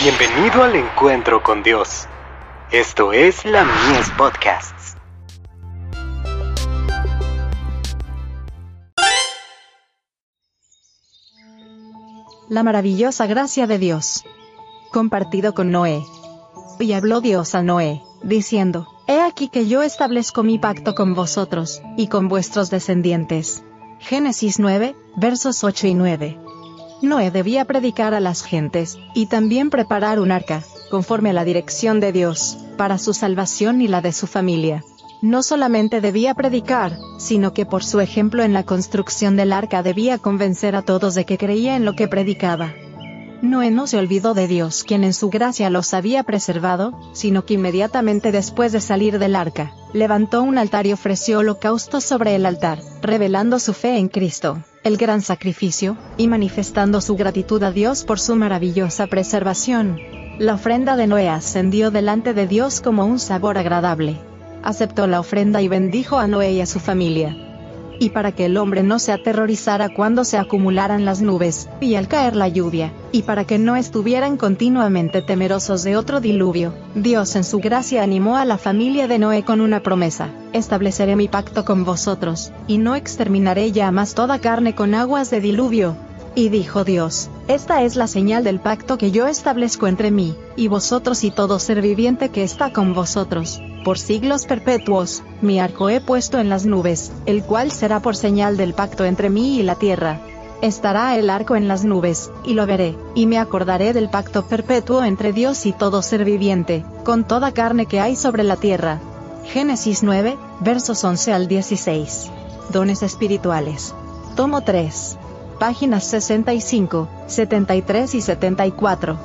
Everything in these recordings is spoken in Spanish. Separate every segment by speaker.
Speaker 1: Bienvenido al encuentro con Dios. Esto es la Mies Podcasts.
Speaker 2: La maravillosa gracia de Dios. Compartido con Noé. Y habló Dios a Noé, diciendo, He aquí que yo establezco mi pacto con vosotros, y con vuestros descendientes. Génesis 9, versos 8 y 9. Noé debía predicar a las gentes, y también preparar un arca, conforme a la dirección de Dios, para su salvación y la de su familia. No solamente debía predicar, sino que por su ejemplo en la construcción del arca debía convencer a todos de que creía en lo que predicaba. Noé no se olvidó de Dios quien en su gracia los había preservado, sino que inmediatamente después de salir del arca, levantó un altar y ofreció holocausto sobre el altar, revelando su fe en Cristo, el gran sacrificio, y manifestando su gratitud a Dios por su maravillosa preservación. La ofrenda de Noé ascendió delante de Dios como un sabor agradable. Aceptó la ofrenda y bendijo a Noé y a su familia y para que el hombre no se aterrorizara cuando se acumularan las nubes, y al caer la lluvia, y para que no estuvieran continuamente temerosos de otro diluvio, Dios en su gracia animó a la familia de Noé con una promesa, estableceré mi pacto con vosotros, y no exterminaré ya más toda carne con aguas de diluvio. Y dijo Dios, esta es la señal del pacto que yo establezco entre mí, y vosotros y todo ser viviente que está con vosotros por siglos perpetuos, mi arco he puesto en las nubes, el cual será por señal del pacto entre mí y la tierra. Estará el arco en las nubes, y lo veré, y me acordaré del pacto perpetuo entre Dios y todo ser viviente, con toda carne que hay sobre la tierra. Génesis 9, versos 11 al 16. Dones espirituales. Tomo 3. Páginas 65, 73 y 74.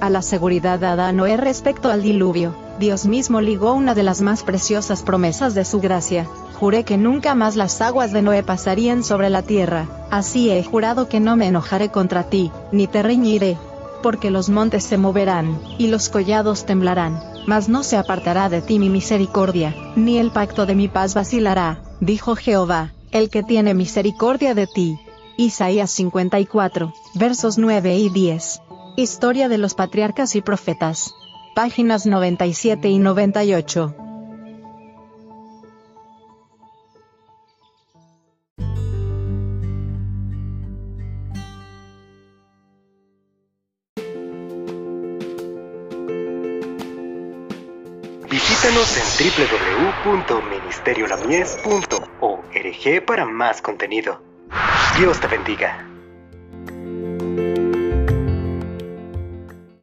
Speaker 2: A la seguridad dada a Noé respecto al diluvio. Dios mismo ligó una de las más preciosas promesas de su gracia. Juré que nunca más las aguas de Noé pasarían sobre la tierra, así he jurado que no me enojaré contra ti, ni te reñiré. Porque los montes se moverán, y los collados temblarán, mas no se apartará de ti mi misericordia, ni el pacto de mi paz vacilará, dijo Jehová, el que tiene misericordia de ti. Isaías 54, versos 9 y 10. Historia de los patriarcas y profetas páginas 97 y 98.
Speaker 1: Visítanos en www.ministeriolamies.org para más contenido. Dios te bendiga.